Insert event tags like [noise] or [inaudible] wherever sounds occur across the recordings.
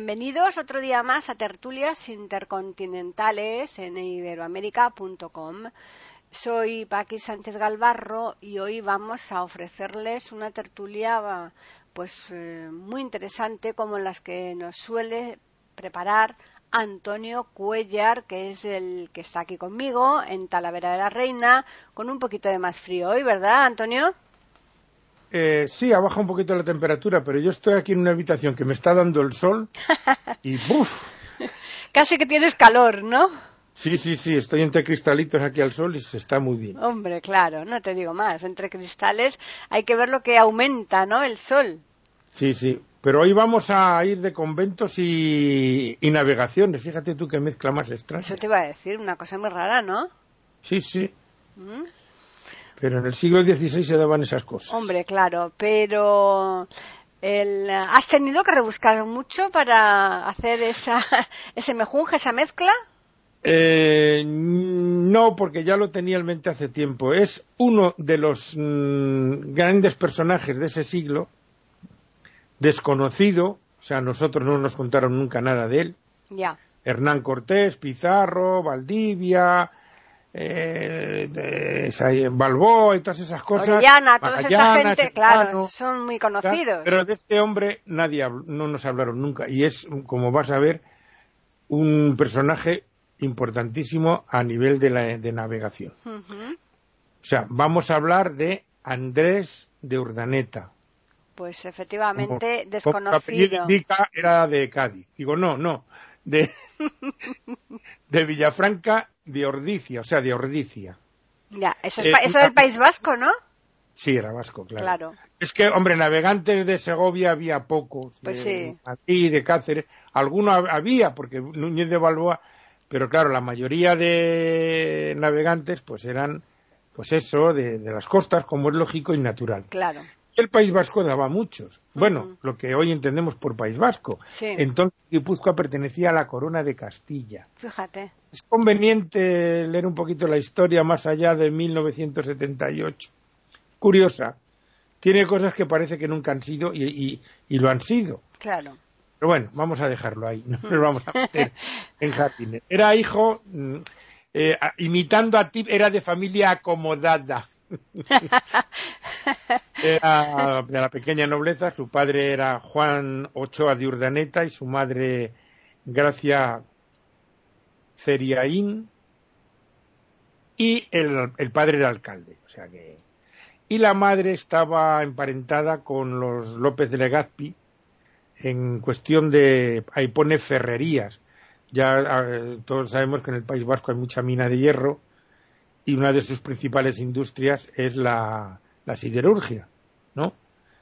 Bienvenidos otro día más a Tertulias Intercontinentales en iberoamérica.com. Soy Paqui Sánchez Galvarro y hoy vamos a ofrecerles una tertulia pues eh, muy interesante como las que nos suele preparar Antonio Cuellar, que es el que está aquí conmigo en Talavera de la Reina, con un poquito de más frío hoy, ¿verdad, Antonio? Eh, sí, ha bajado un poquito la temperatura, pero yo estoy aquí en una habitación que me está dando el sol [laughs] y ¡buf! Casi que tienes calor, ¿no? Sí, sí, sí, estoy entre cristalitos aquí al sol y se está muy bien. Hombre, claro, no te digo más. Entre cristales hay que ver lo que aumenta, ¿no? El sol. Sí, sí. Pero hoy vamos a ir de conventos y, navegaciones. Fíjate tú qué mezcla más extraña. Eso te iba a decir, una cosa muy rara, ¿no? Sí, sí. ¿Mm? Pero en el siglo XVI se daban esas cosas. Hombre, claro, pero ¿has tenido que rebuscar mucho para hacer esa, [laughs] ese mejunje, esa mezcla? Eh, no, porque ya lo tenía en mente hace tiempo. Es uno de los mm, grandes personajes de ese siglo, desconocido, o sea, nosotros no nos contaron nunca nada de él. Ya. Hernán Cortés, Pizarro, Valdivia, eh, de Balboa y todas esas cosas. Orellana, toda esa gente, claro, son muy conocidos. Pero de este hombre nadie no nos hablaron nunca y es, como vas a ver, un personaje importantísimo a nivel de, la, de navegación. O sea, vamos a hablar de Andrés de Urdaneta. Pues efectivamente desconocido. era de Cádiz. Digo, no, no, de, [laughs] de Villafranca de Ordicia, o sea, de Ordicia. Ya, eso es, eh, eso del País Vasco, ¿no? Sí, era vasco, claro. Es que, hombre, navegantes de Segovia había pocos. Pues de, sí. de Cáceres. Algunos había, porque Núñez de Balboa, pero claro, la mayoría de navegantes, pues eran, pues eso, de, de las costas, como es lógico y natural. Claro el País Vasco daba muchos. Bueno, lo que hoy entendemos por País Vasco. Entonces Guipúzcoa pertenecía a la corona de Castilla. Fíjate. Es conveniente leer un poquito la historia más allá de 1978. Curiosa. Tiene cosas que parece que nunca han sido y, lo han sido. Claro. Pero bueno, vamos a dejarlo ahí. No nos vamos a meter en jardines. Era hijo, mm, eh, imitando a ti, era de familia acomodada. [laughs] Era de la pequeña nobleza, su padre era Juan Ochoa de Urdaneta y su madre Gracia Ceriaín y el, padre era alcalde, o sea que y la madre estaba emparentada con los López de Legazpi en cuestión de ahí pone ferrerías. Ya ah, todos sabemos que en el País Vasco hay mucha mina de hierro y una de sus principales industrias es la, siderurgia, ¿no?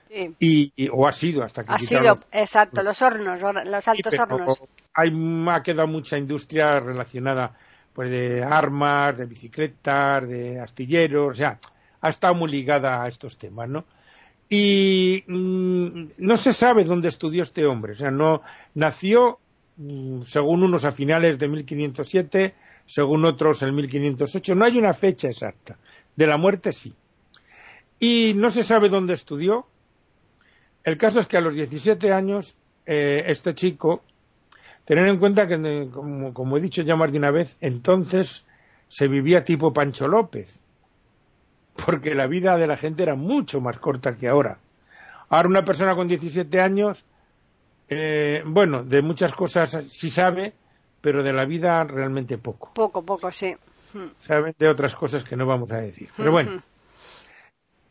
Sí. Y, o ha sido hasta que ha sido exacto los hornos los altos hornos hay ha quedado mucha industria relacionada pues de armas de bicicletas de astilleros o sea ha estado muy ligada a estos temas no y mm, no se sabe dónde estudió este hombre o sea no nació mm, según unos a finales de 1507 según otros en 1508. No hay una fecha exacta. De la muerte sí. Y no se sabe dónde estudió. El caso es que a los 17 años eh, este chico, tener en cuenta que, eh, como, como he dicho ya más de una vez, entonces se vivía tipo Pancho López, porque la vida de la gente era mucho más corta que ahora. Ahora una persona con 17 años, eh, bueno, de muchas cosas sí sabe, pero de la vida realmente poco. Poco, poco, sí. Saben de otras cosas que no vamos a decir. Pero bueno,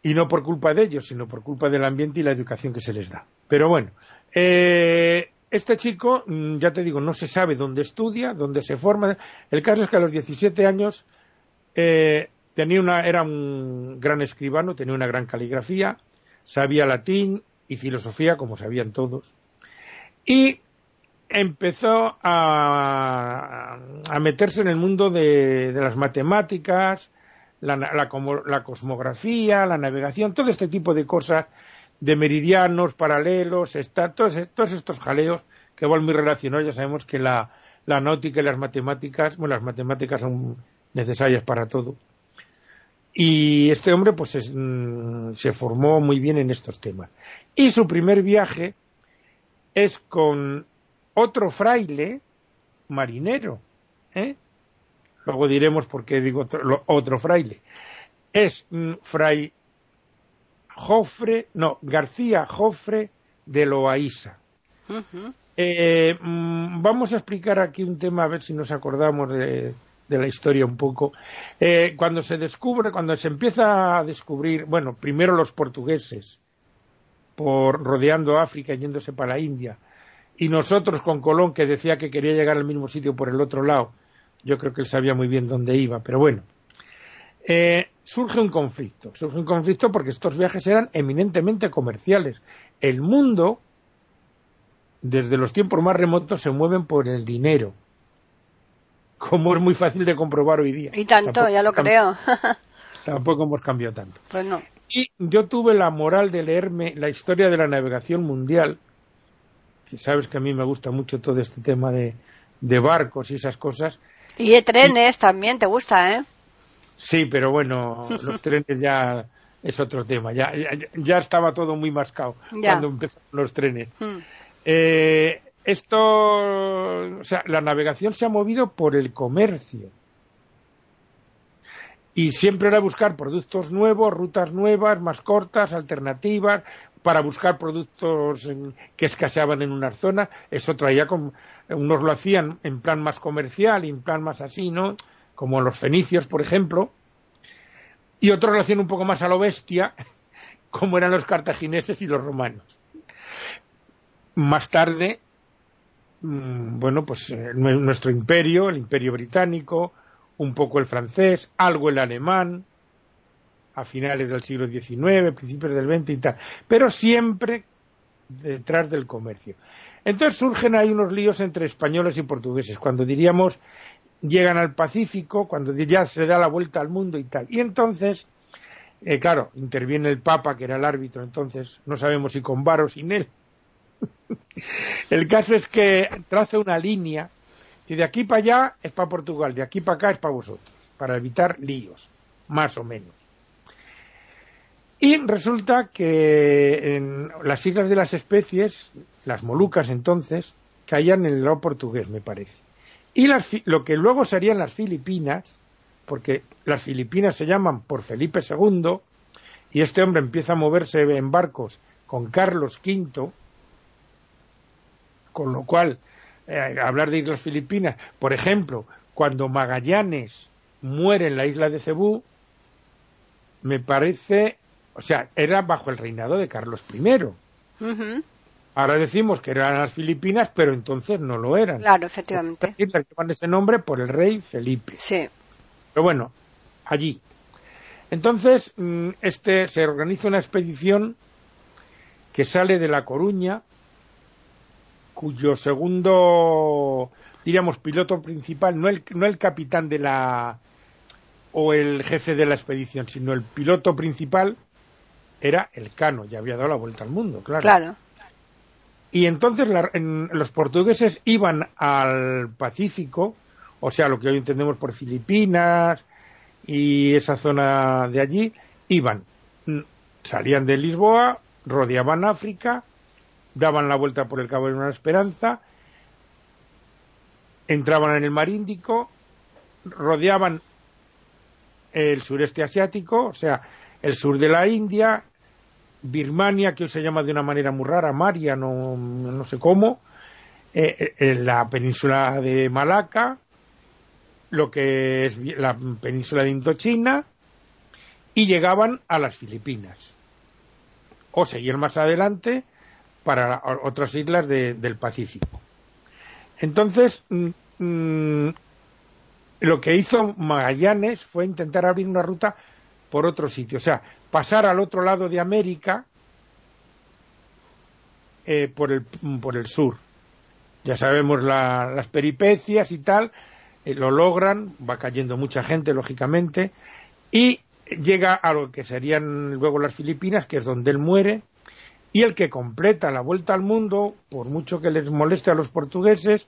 y no por culpa de ellos, sino por culpa del ambiente y la educación que se les da. Pero bueno, eh, este chico, mm, ya te digo, no se sabe dónde estudia, dónde se forma. El caso es que a los 17 años eh, tenía una, era un gran escribano, tenía una gran caligrafía, sabía latín y filosofía, como sabían todos. Y empezó a, meterse en el mundo de, las matemáticas, la, la, cosmografía, la navegación, todo este tipo de cosas, de meridianos, paralelos, está, todos, todos estos jaleos que van muy relacionados. Ya sabemos que la, la náutica y las matemáticas, bueno, las matemáticas son necesarias para todo. Y este hombre pues mm, se formó muy bien en estos temas. Y su primer viaje es con otro fraile marinero. ¿eh? Luego diremos por qué digo otro, fraile. Es mm, fray Jofre, no, García Jofre de Loaiza. Eh, mm, vamos a explicar aquí un tema, a ver si nos acordamos de, la historia un poco. Eh, cuando se descubre, cuando se empieza a descubrir, bueno, primero los portugueses, por rodeando África y yéndose para la India, y nosotros con Colón, que decía que quería llegar al mismo sitio por el otro lado, yo creo que él sabía muy bien dónde iba, pero bueno. Eh, surge un conflicto. Surge un conflicto porque estos viajes eran eminentemente comerciales. El mundo desde los tiempos más remotos se mueven por el dinero, como es muy fácil de comprobar hoy día. Y tanto, ya lo creo. [laughs] tampoco hemos cambiado tanto. Pues no. Y yo tuve la moral de leerme la historia de la navegación mundial, que sabes que a mí me gusta mucho todo este tema de, barcos y esas cosas. Y de trenes también, ¿te gusta, eh? Sí, pero bueno, [laughs] los trenes ya es otro tema. Ya, ya, estaba todo muy mascado cuando empezaron los trenes. Hmm. Eh, esto, o sea, la navegación se ha movido por el comercio. Y siempre era buscar productos nuevos, rutas nuevas, más cortas, alternativas, para buscar productos que escaseaban en una zona. Eso traía, unos lo hacían en plan más comercial y en plan más así, ¿no? Como los fenicios, por ejemplo. Y otros lo hacían un poco más a lo bestia, [laughs] como eran los cartagineses y los romanos. Más tarde, mm, bueno, pues eh, nuestro imperio, el imperio británico, un poco el francés, algo el alemán, a finales del siglo XIX, principios del XX y tal, pero siempre detrás del comercio. Entonces surgen ahí unos líos entre españoles y portugueses, cuando diríamos llegan al Pacífico, cuando ya se da la vuelta al mundo y tal. Y entonces, eh, claro, interviene el Papa, que era el árbitro, entonces no sabemos si con Bar o sin él, [laughs] el caso es que traza una línea y de aquí para allá es para Portugal, de aquí para acá es para vosotros, para evitar líos, más o menos. Y resulta que en las islas de las especies, las Molucas entonces, caían en el lado portugués, me parece. Y lo que luego serían las Filipinas, porque las Filipinas se llaman por Felipe II, y este hombre empieza a moverse en barcos con Carlos V, con lo cual, eh, hablar de Islas Filipinas, por ejemplo, cuando Magallanes muere en la isla de Cebú, me parece, o sea, era bajo el reinado de Carlos I. Ahora decimos que eran las Filipinas, pero entonces no lo eran. Claro, efectivamente. Las llevan ese nombre por el rey Felipe. Sí. Pero bueno, allí. Entonces, mm, este se organiza una expedición que sale de La Coruña cuyo segundo, diríamos, piloto principal, no el, no el capitán de la o el jefe de la expedición, sino el piloto principal era el Cano, ya había dado la vuelta al mundo, claro. Claro. Y entonces los portugueses iban al Pacífico, o sea, lo que hoy entendemos por Filipinas y esa zona de allí, iban, salían de Lisboa, rodeaban África, daban la vuelta por el Cabo de una Esperanza, entraban en el Mar Índico, rodeaban el sureste asiático, o sea, el sur de la India, Birmania, que hoy se llama de una manera muy rara, Maria, no, no sé cómo, eh, eh, la península de Malaca, lo que es la península de Indochina, y llegaban a las Filipinas. O seguir más adelante para otras islas del Pacífico. Entonces, mm, mm, lo que hizo Magallanes fue intentar abrir una ruta por otro sitio, o sea, pasar al otro lado de América eh, por, el, por el sur. ya sabemos las peripecias y tal, eh, lo logran, va cayendo mucha gente, lógicamente, y llega a lo que serían luego las Filipinas, que es donde él muere, y el que completa la vuelta al mundo, por mucho que les moleste a los portugueses,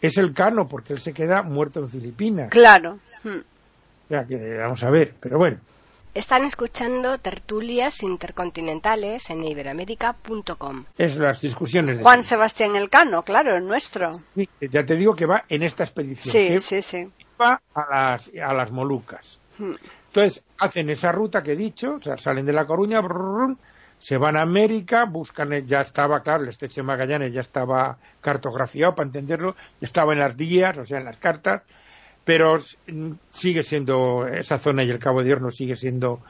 es el Cano, porque él se queda muerto en Filipinas. Claro. Ya que vamos a ver, pero bueno. Están escuchando tertulias intercontinentales en iberoamérica.com. Es las discusiones de Juan Sebastián Elcano, claro, el nuestro. Sí, ya te digo que va en esta expedición. Sí, sí, sí. Va a las, a las Molucas. Hmm. Entonces, hacen esa ruta que he dicho, o sea, salen de La Coruña, se van a América, buscan, ya estaba, claro, el estrecho de Magallanes ya estaba cartografiado para entenderlo, ya estaba en las días, o sea, en las cartas, pero sigue siendo esa zona y el Cabo de Hornos sigue siendo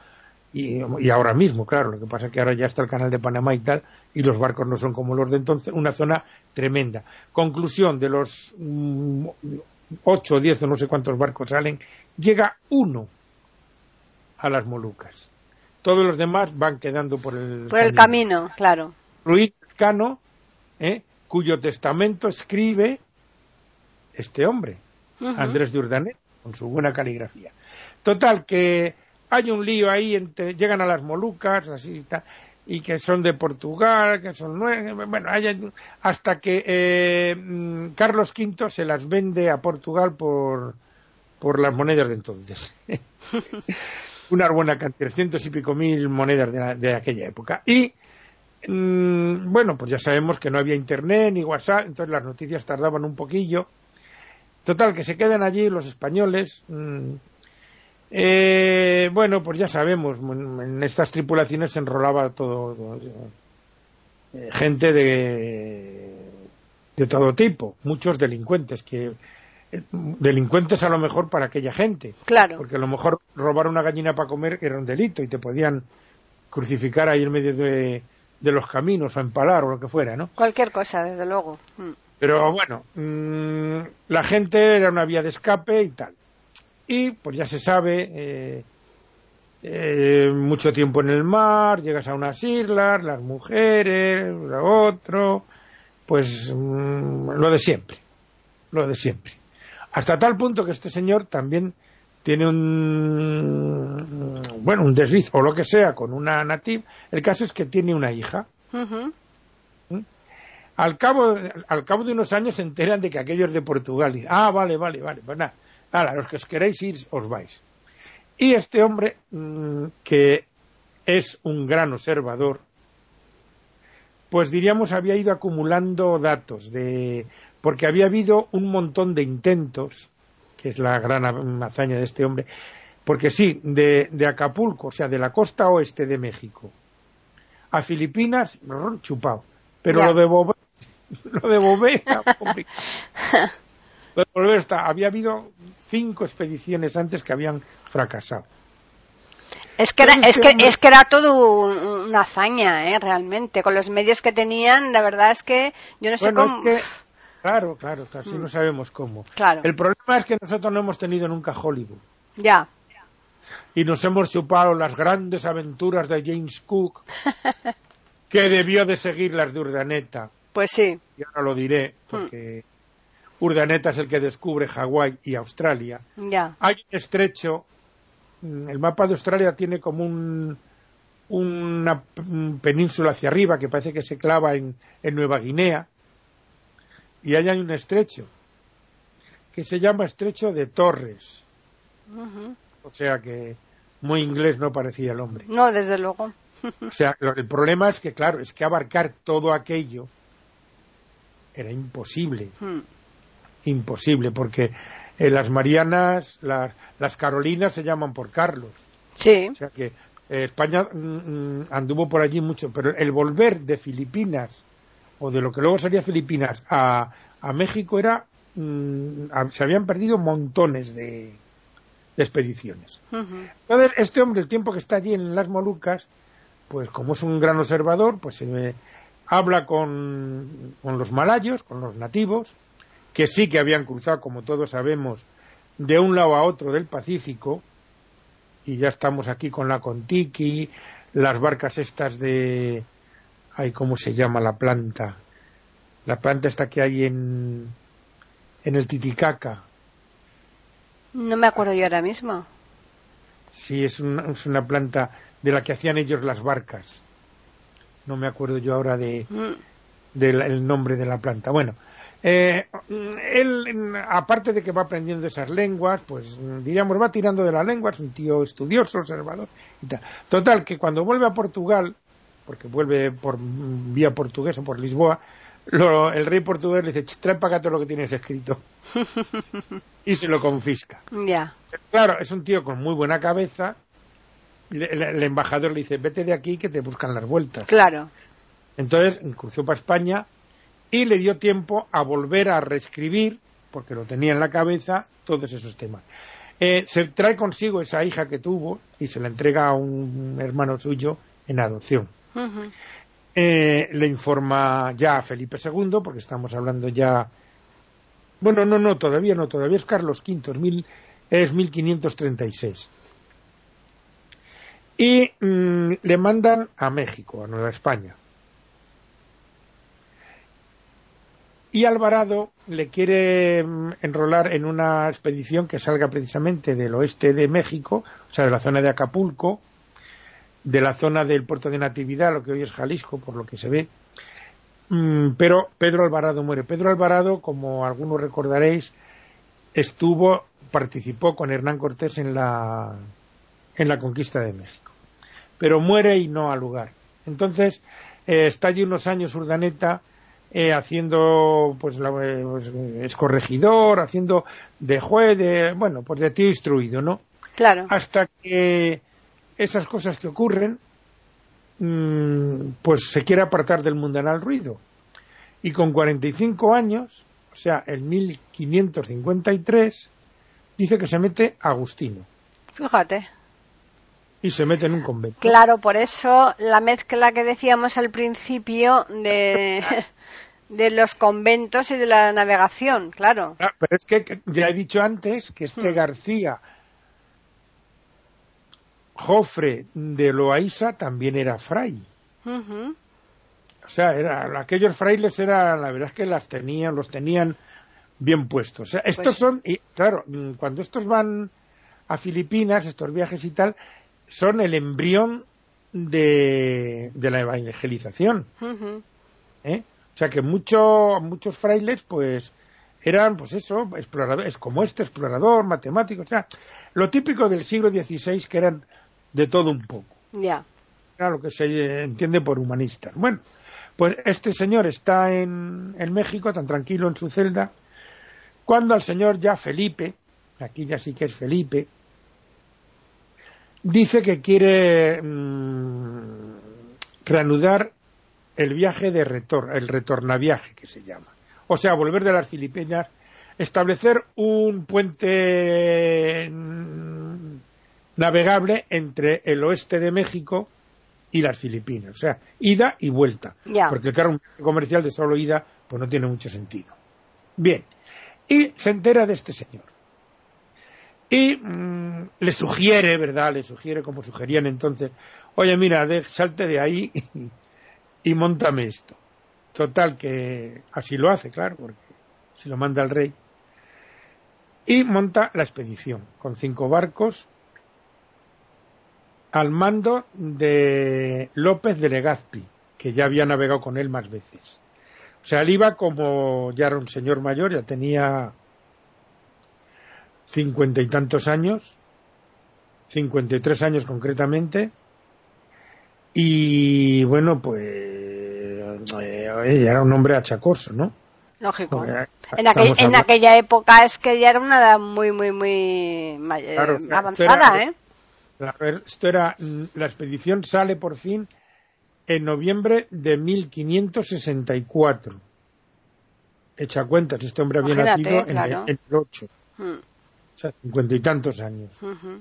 y, ahora mismo, claro, lo que pasa es que ahora ya está el canal de Panamá y tal, y los barcos no son como los de entonces, una zona tremenda. Conclusión, de los mm, ocho o diez o no sé cuántos barcos salen, llega uno a las Molucas. Todos los demás van quedando por el, por el camino. claro. Ruiz Cano, ¿eh? cuyo testamento escribe este hombre, Andrés de Urdanet, con su buena caligrafía. Total, que hay un lío ahí, entre, llegan a las Molucas, así y que son de Portugal, que son nueve, bueno, hasta que eh, mm, Carlos V se las vende a Portugal por, por las monedas de entonces. [laughs] Una buena cantidad, cientos y pico mil monedas de, aquella época. Y, mm, bueno, pues ya sabemos que no había internet ni WhatsApp, entonces las noticias tardaban un poquillo Total, que se quedan allí los españoles. Mm, eh, bueno, pues ya sabemos, en estas tripulaciones se enrolaba todo, eh, gente de, de todo tipo, muchos delincuentes, que eh, delincuentes a lo mejor para aquella gente. Claro. Porque a lo mejor robar una gallina para comer era un delito y te podían crucificar ahí en medio de, de los caminos o empalar o lo que fuera, ¿no? Cualquier cosa, desde luego. Mm. Pero bueno, mm, la gente era una vía de escape y tal. Y pues ya se sabe, eh, eh, mucho tiempo en el mar, llegas a unas islas, las mujeres, lo otro, pues mm, lo de siempre, lo de siempre. Hasta tal punto que este señor también tiene un, bueno, un desliz o lo que sea con una nativa. El caso es que tiene una hija. Al cabo, al cabo de unos años se enteran de que aquello es de Portugal. Y, ah, vale, vale, vale. Pues nada, a los que os queréis ir, os vais. Y este hombre, mm, que es un gran observador, pues diríamos había ido acumulando datos de porque había habido un montón de intentos, que es la gran hazaña de este hombre, porque sí, de, de Acapulco, o sea, de la costa oeste de México, a Filipinas, chupado. Pero lo de [laughs] lo de Bové lo de está, había habido cinco expediciones antes que habían fracasado. Es que, era, es, que, es que era todo una hazaña, ¿eh? realmente. Con los medios que tenían, la verdad es que yo no sé cómo. Claro, claro, casi no mm. sabemos cómo. Claro. El problema es que nosotros no hemos tenido nunca Hollywood. Ya. Y nos hemos chupado las grandes aventuras de James Cook, [laughs] que debió de seguir las de Urdaneta. Pues sí. Y ahora lo diré, porque Urdaneta es el que descubre Hawái y Australia. Ya. Hay un estrecho, mm, el mapa de Australia tiene como un, una península hacia arriba que parece que se clava en, Nueva Guinea, y ahí hay un estrecho que se llama Estrecho de Torres. O sea que muy inglés no parecía el hombre. No, desde luego. o sea, el problema es que, claro, es que abarcar todo aquello era imposible. Hmm. Imposible, porque eh, las Marianas, las, Carolinas se llaman por Carlos. Sí. O sea que eh, España mm, mm, anduvo por allí mucho, pero el volver de Filipinas, o de lo que luego sería Filipinas, a, México era. Mm, se habían perdido montones de, expediciones. Entonces, este hombre, el tiempo que está allí en las Molucas, pues como es un gran observador, pues se, habla con, los malayos, con los nativos, que sí que habían cruzado, como todos sabemos, de un lado a otro del Pacífico, y ya estamos aquí con la Contiki, las barcas estas de... ay, ¿cómo se llama la planta? la planta esta que hay en, en el Titicaca. No me acuerdo yo ahora mismo. Sí, es una, es una planta de la que hacían ellos las barcas. No me acuerdo yo ahora de, Mm, del nombre de la planta. Bueno, eh, él, aparte de que va aprendiendo esas lenguas, pues diríamos, va tirando de la lengua, es un tío estudioso, observador y tal. Total, que cuando vuelve a Portugal, porque vuelve por vía portuguesa, por Lisboa, lo- el rey portugués le dice, "Ch, trae para acá todo lo que tienes escrito. [laughs] y se lo confisca. Ya. Claro, es un tío con muy buena cabeza. Le- le- el embajador le dice, vete de aquí que te buscan las vueltas. Claro. Entonces cruzó para España y le dio tiempo a volver a reescribir, porque lo tenía en la cabeza, todos esos temas. Eh, se trae consigo esa hija que tuvo y se la entrega a un hermano suyo en adopción. Eh, le informa ya a Felipe II, porque estamos hablando ya. Bueno, no, no, todavía no, todavía es Carlos V, es, mil, es 1536. Y mm, le mandan a México, a Nueva España. Y Alvarado le quiere mm, enrolar en una expedición que salga precisamente del oeste de México, o sea, de la zona de Acapulco, de la zona del puerto de Natividad, lo que hoy es Jalisco, por lo que se ve. Mm, Pero Pedro Alvarado muere. Pedro Alvarado, como algunos recordaréis, estuvo, participó con Hernán Cortés en la, en la conquista de México. Pero muere y no ha lugar. Entonces, eh, está allí unos años Urdaneta eh, haciendo, pues, la, eh, pues, es corregidor, haciendo de juez, de, bueno, pues de tío instruido, ¿no? Claro. hasta que esas cosas que ocurren, mm, pues se quiere apartar del mundanal ruido. Y con 45 años, o sea, en 1553, dice que se mete Agustino Fíjate. y se mete en un convento. Claro, por eso la mezcla que decíamos al principio de, de los conventos y de la navegación, claro. Ah, pero es que que ya he dicho antes que este Hmm. García Jofre de Loaiza también era fray. O sea, era, aquellos frailes era, la verdad es que las tenían, los tenían bien puestos. O sea, estos Pues- son, y claro, mm, cuando estos van a Filipinas, estos viajes y tal, son el embrión de, de la evangelización. ¿eh? O sea que mucho, muchos frailes, pues, eran, pues eso, exploradores, como este, explorador, matemático, o sea, lo típico del siglo XVI que eran de todo un poco Ya. era lo que se entiende por humanistas. Bueno, pues este señor está en, en México, tan tranquilo en su celda, cuando al señor ya Felipe, aquí ya sí que es Felipe, dice que quiere mm, reanudar el viaje de retorno, el retornaviaje que se llama. O sea, volver de las Filipinas, establecer un puente mm, navegable entre el oeste de México y las Filipinas. O sea, ida y vuelta. Porque claro, un comercial de solo ida, pues no tiene mucho sentido. Bien. Y se entera de este señor. Y mm, le sugiere, ¿verdad? Le sugiere, como sugerían entonces, oye, mira, de- salte de ahí [laughs] y, y montame esto. Total, que así lo hace, claro, porque si lo manda el rey. Y monta la expedición con cinco barcos al mando de López de Legazpi, que ya había navegado con él más veces. O sea, él iba como ya era un señor mayor, ya tenía cincuenta y tantos años, cincuenta y tres años concretamente, y bueno, pues eh, era un hombre achacoso, ¿no? Lógico. Porque En, aquel- en aquella época es que ya era una edad muy, muy, muy eh, Claro, avanzada, era- ¿eh? Esto era, mm, la expedición sale por fin en noviembre de 1564. Echa cuentas, este hombre había Imagínate, nacido en, el, en el 8, Mm, o sea, cincuenta y tantos años.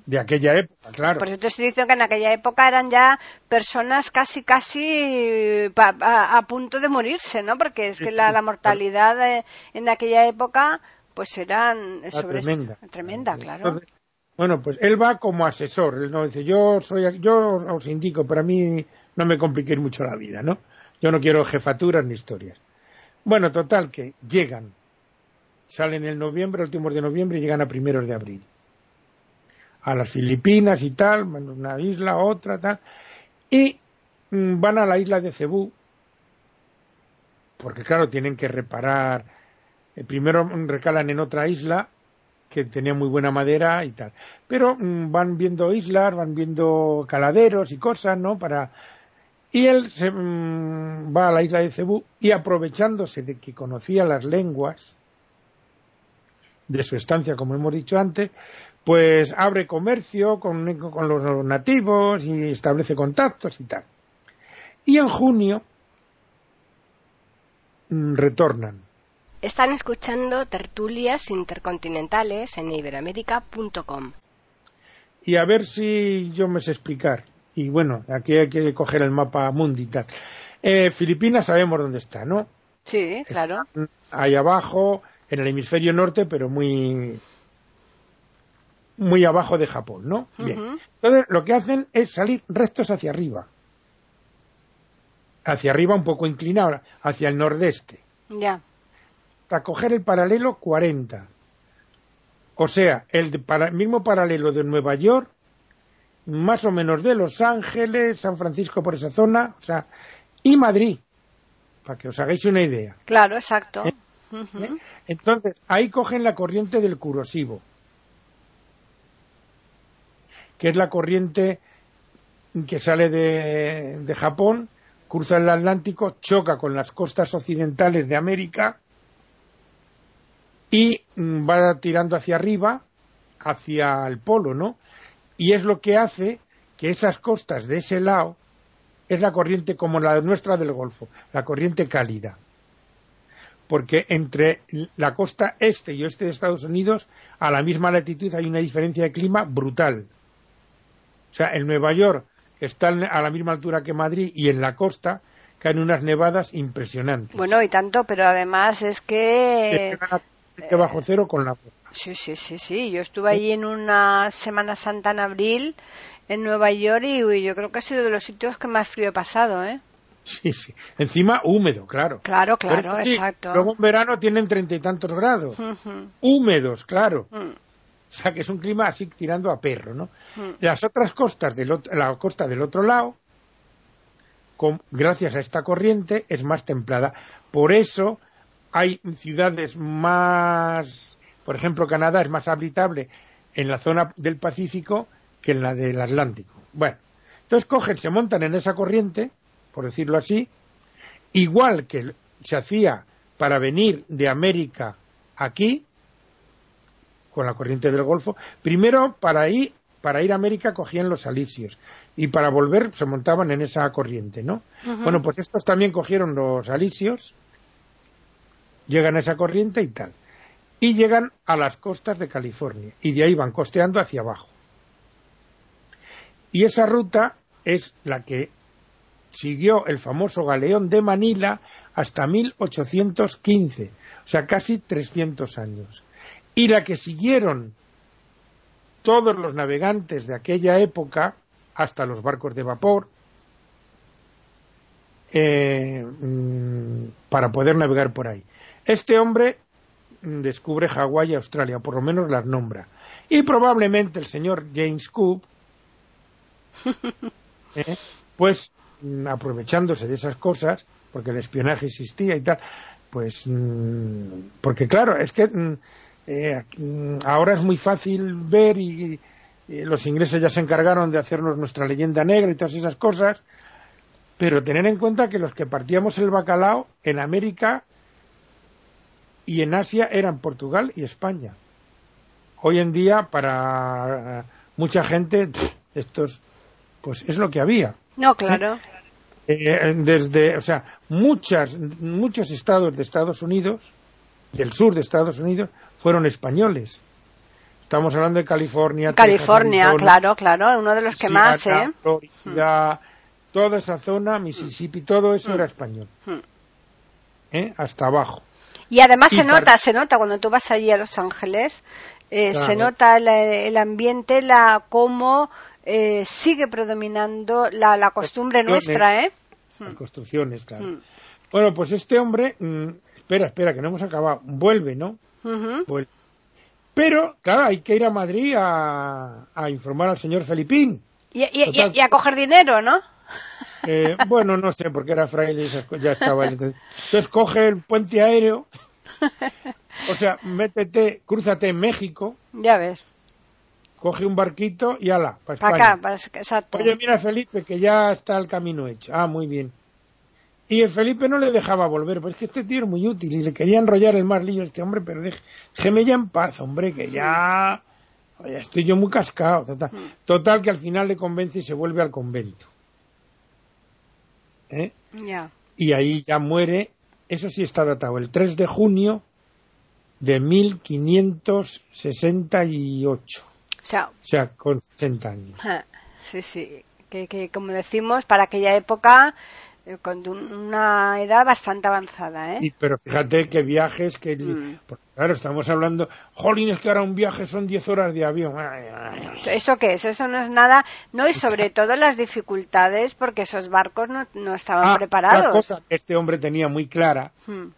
De aquella época, claro. Por eso te estoy diciendo que en aquella época eran ya personas casi, casi pa- a, a punto de morirse, ¿no? Porque es que la, mortalidad eh, en aquella época, pues eran Era sobre- tremenda. tremenda, claro. Entonces, bueno, pues él va como asesor. Él no dice, yo soy, yo os- indico, pero a mí no me compliquéis mucho la vida, ¿no? Yo no quiero jefaturas ni historias. Bueno, total, que llegan. Salen en noviembre, últimos de noviembre, y llegan a primeros de abril. A las Filipinas y tal, una isla, otra, tal. Y mm, van a la isla de Cebú, porque claro, tienen que reparar. Eh, primero recalan en otra isla que tenía muy buena madera y tal. Pero mm, van viendo islas, van viendo caladeros y cosas, ¿no? Para y él se, mm, va a la isla de Cebú y aprovechándose de que conocía las lenguas de su estancia, como hemos dicho antes, pues abre comercio con, con los nativos y establece contactos y tal. Y en junio mm, retornan están escuchando tertulias intercontinentales en iberoamérica.com. Y a ver si yo me sé explicar. Y bueno, aquí hay que coger el mapa mundi y tal. Eh, Filipinas sabemos dónde está, ¿no? Sí, claro. ahí abajo, en el hemisferio norte, pero muy muy abajo de Japón, ¿no? Bien. Entonces, lo que hacen es salir rectos hacia arriba. Hacia arriba un poco inclinado, hacia el nordeste. Ya para coger el paralelo 40. O sea, el mismo paralelo de Nueva York, más o menos de Los Ángeles, San Francisco por esa zona, o sea, y Madrid, para que os hagáis una idea. Claro, exacto. ¿Eh? ¿Eh? Entonces, ahí cogen la corriente del Kurosivo, que es la corriente que sale de, de Japón, cruza el Atlántico, choca con las costas occidentales de América y mm, va tirando hacia arriba, hacia el polo, ¿no? Y es lo que hace que esas costas de ese lado es la corriente como la nuestra del Golfo, la corriente cálida. Porque entre la costa este y oeste de Estados Unidos, a la misma latitud hay una diferencia de clima brutal. O sea, en Nueva York está a la misma altura que Madrid y en la costa caen unas nevadas impresionantes. Bueno, y tanto, pero además es que bajo cero con la Sí, sí, sí, sí. Yo estuve allí en una Semana Santa en abril en Nueva York y yo creo que ha sido de los sitios que más frío he pasado, ¿eh? Sí, sí. Encima húmedo, claro. Claro, claro, exacto. Luego en verano tienen treinta y tantos grados. Húmedos, claro. Mm. O sea que es un clima así tirando a perro, ¿no? Mm. Las otras costas, del la costa del otro lado, con, gracias a esta corriente, es más templada. Por eso hay ciudades más, por ejemplo, Canadá es más habitable en la zona del Pacífico que en la del Atlántico. Bueno, entonces cogen, se montan en esa corriente, por decirlo así, igual que se hacía para venir de América aquí, con la corriente del Golfo, primero para ir, para ir a América cogían los alisios y para volver se montaban en esa corriente, ¿no? Bueno, pues estos también cogieron los alisios llegan a esa corriente y tal. Y llegan a las costas de California y de ahí van costeando hacia abajo. Y esa ruta es la que siguió el famoso galeón de Manila hasta 1815, o sea, casi 300 años. Y la que siguieron todos los navegantes de aquella época, hasta los barcos de vapor, eh, mm, para poder navegar por ahí. Este hombre descubre Hawái y Australia, por lo menos las nombra. Y probablemente el señor James Cook, [laughs] ¿eh? pues mm, aprovechándose de esas cosas, porque el espionaje existía y tal, pues mm, porque claro, es que mm, eh, ahora es muy fácil ver y, los ingleses ya se encargaron de hacernos nuestra leyenda negra y todas esas cosas, pero tener en cuenta que los que partíamos el bacalao en América y en Asia eran Portugal y España. Hoy en día, para mucha gente, estos, pues es lo que había. No, claro. Eh, desde, o sea, muchas, muchos estados de Estados Unidos, del sur de Estados Unidos, fueron españoles. Estamos hablando de California. California, claro, claro, uno de los que más, ¿eh? Florida, toda esa zona, Mississippi, todo eso era español. Hmm. ¿Eh? Hasta abajo. Y además se nota, se nota cuando tú vas allí a Los Ángeles, eh, se nota el, ambiente, la cómo eh, sigue predominando la, la costumbre nuestra, ¿eh? Las construcciones, claro. Mm. Bueno, pues este hombre, mm, espera, espera, que no hemos acabado. Vuelve, ¿no? Vuelve. Pero, claro, hay que ir a Madrid a, a informar al señor Felipín. Y, y- y- Total. y a coger dinero, ¿no? Eh, bueno, no sé, porque era fraile y esas cosas, ya estaba. Entonces, entonces coge el puente aéreo, o sea, métete, crúzate en México, Ya ves. coge un barquito y ala, para España. acá, para, exacto. Oye, mira, Felipe, que ya está el camino hecho. Ah, muy bien. Y el Felipe no le dejaba volver, pues es que este tío es muy útil y le quería enrollar el más lío a este hombre, pero déjeme ya en paz, hombre, que ya, ya estoy yo muy cascado. Total. total, que al final le convence y se vuelve al convento. ¿Eh? Ya. Y ahí ya muere, eso sí está datado, el 3 de junio de 1568, O sea, o sea, con 60 años. sí, sí. Que, que, como decimos, para aquella época, con un- una edad bastante avanzada, ¿eh? Y, pero fíjate qué viajes, que Mm. porque, claro, estamos hablando, jolín, es que ahora un viaje son 10 horas de avión. Ay, ay, ay. ¿Esto qué es? Eso no es nada. No, y sobre todo las dificultades, porque esos barcos no, no estaban Ah, preparados. La cosa que este hombre tenía muy clara, Hmm.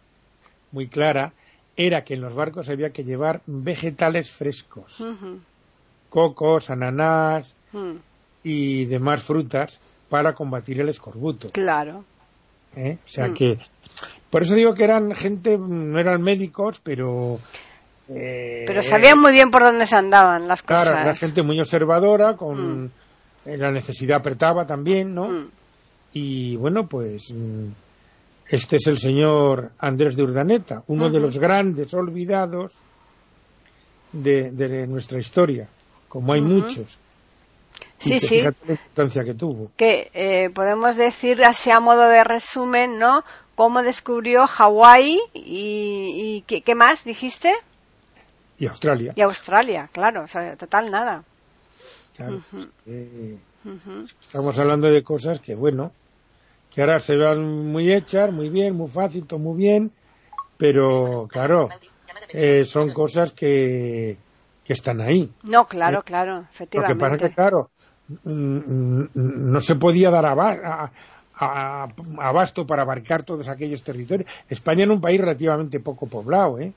muy clara, era que en los barcos había que llevar vegetales frescos, cocos, ananás Hmm. y demás frutas para combatir el escorbuto. Claro. ¿eh? O sea Mm. que, por eso digo que eran gente, no eran médicos, pero... eh, Pero sabían muy bien por dónde se andaban las cosas. Claro, era gente muy observadora, con eh, la necesidad apretaba también, ¿no? Mm. Y bueno, pues mm, este es el señor Andrés de Urdaneta, uno de los grandes olvidados de, de nuestra historia, como hay muchos. Sí, sí. fíjate la importancia que tuvo. que eh, podemos decir así a modo de resumen, ¿no? Cómo descubrió Hawái y, y ¿qué, qué más dijiste? Y Australia. Y Australia, claro, o sea, total nada. claro, eh, estamos hablando de cosas que, bueno, que ahora se van muy hechas, muy bien, muy fácil, todo muy bien, pero claro, eh, son cosas que, que están ahí. No, claro, claro, Lo que efectivamente. pasa que, claro, no se podía dar abasto para abarcar todos aquellos territorios. España era un país relativamente poco poblado, ¿eh?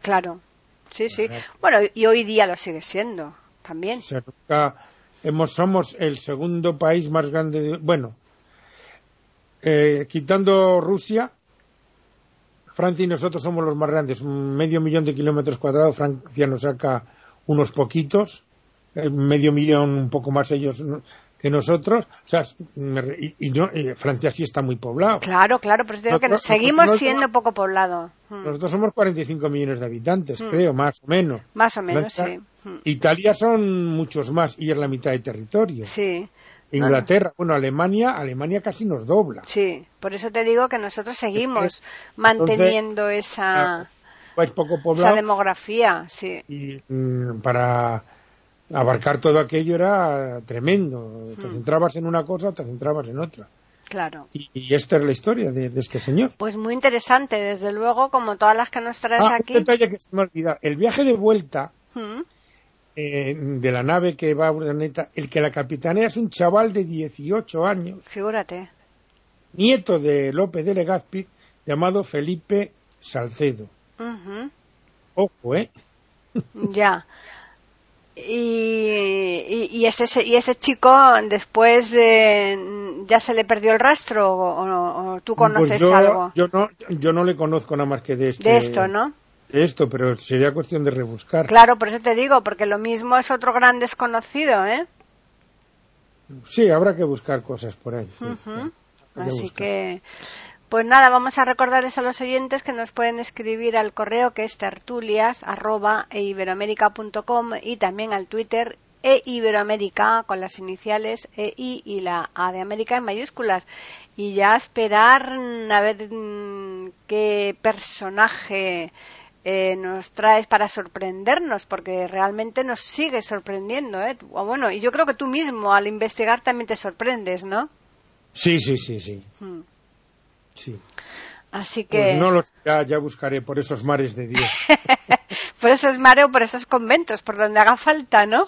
Claro, sí, sí. Bueno, y hoy día lo sigue siendo también. Nunca hemos, somos el segundo país más grande, de- bueno, eh, quitando Rusia, Francia y nosotros somos los más grandes, medio millón de kilómetros cuadrados, Francia nos saca unos poquitos, medio millón un poco más ellos que nosotros, o sea, y, y no- y Francia sí está muy poblado. Claro, claro, pero digo que seguimos nosotros- siendo poco poblado. Mm, Nosotros somos 45 millones de habitantes, Mm. creo, más o menos. Más o menos, sí. Francia- Mm, Italia son muchos más y es la mitad de territorio. Sí, Inglaterra, bueno, Alemania, Alemania casi nos dobla. sí. Por eso te digo que nosotros seguimos manteniendo esa, Ah, país poco esa poblado demografía, sí. y mm, para abarcar todo aquello era tremendo. Te Mm. centrabas en una cosa o te centrabas en otra. Claro. Y, y esta es la historia de, de este señor. Pues muy interesante, desde luego, como todas las que nos traes Ah, aquí. un detalle que se me ha olvidado. El viaje de vuelta Mm, eh, de la nave que va a Urdaneta, el que la capitanea es un chaval de 18 años, Figúrate. nieto de López de Legazpi, llamado Felipe Salcedo. Ojo, ¿eh? Ya. Y, y, y este este chico después eh, ya se le perdió el rastro o, o- o tú conoces Pues yo, algo Yo no, yo no le conozco nada más que de este, de esto, ¿no? de esto, pero sería cuestión de rebuscar. Claro, por eso te digo, porque lo mismo es otro gran desconocido, ¿eh? Sí, habrá que buscar cosas por ahí. sí, Así buscar. que, pues nada, vamos a recordarles a los oyentes que nos pueden escribir al correo que es tertulias arroba y también al Twitter e Iberoamérica con las iniciales EI y la A de América en mayúsculas. Y ya esperar mm, a ver mm, qué personaje eh, nos traes para sorprendernos, porque realmente nos sigue sorprendiendo, ¿eh? Bueno, y yo creo que tú mismo al investigar también te sorprendes, ¿no? Sí, sí, sí, sí. Mm. Sí. Así que, Pues no lo sé, ya, ya buscaré por esos mares de Dios. [laughs] por esos mareos, por esos conventos, por donde haga falta, ¿no?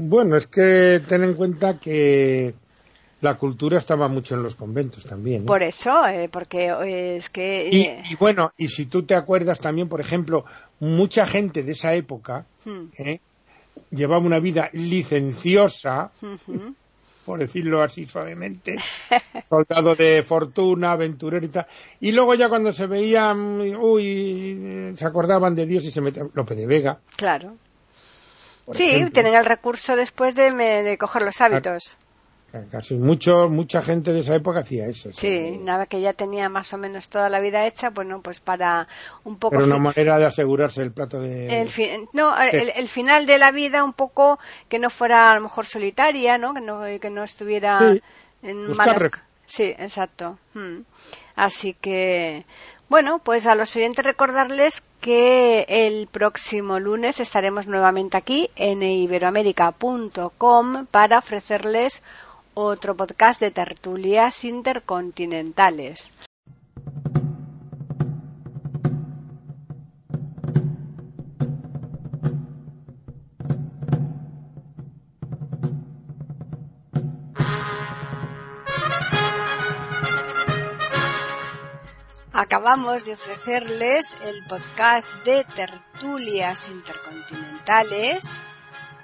bueno, es que ten en cuenta que la cultura estaba mucho en los conventos también. ¿eh? Por eso, eh, porque eh, es que... Y, bueno, y si tú te acuerdas también, por ejemplo, mucha gente de esa época hmm. llevaba una vida licenciosa, por decirlo así suavemente, [laughs] soldado de fortuna, aventurero y tal, y luego ya cuando se veían, uy, se acordaban de Dios y se metían, Lope de Vega. Claro. Sí, tienen el recurso después de, de coger los hábitos. Casi mucho, mucha gente de esa época hacía eso. Sí, nada que ya tenía más o menos toda la vida hecha, bueno, pues para un poco... Pero una manera de asegurarse el plato de... El no, el, final de la vida un poco que no fuera a lo mejor solitaria, ¿no? Que no, que no estuviera en malas... Sí, exacto. Hmm. Así que, bueno, pues a los oyentes recordarles que el próximo lunes estaremos nuevamente aquí en iberoamérica.com para ofrecerles otro podcast de tertulias intercontinentales. Acabamos de ofrecerles el podcast de tertulias intercontinentales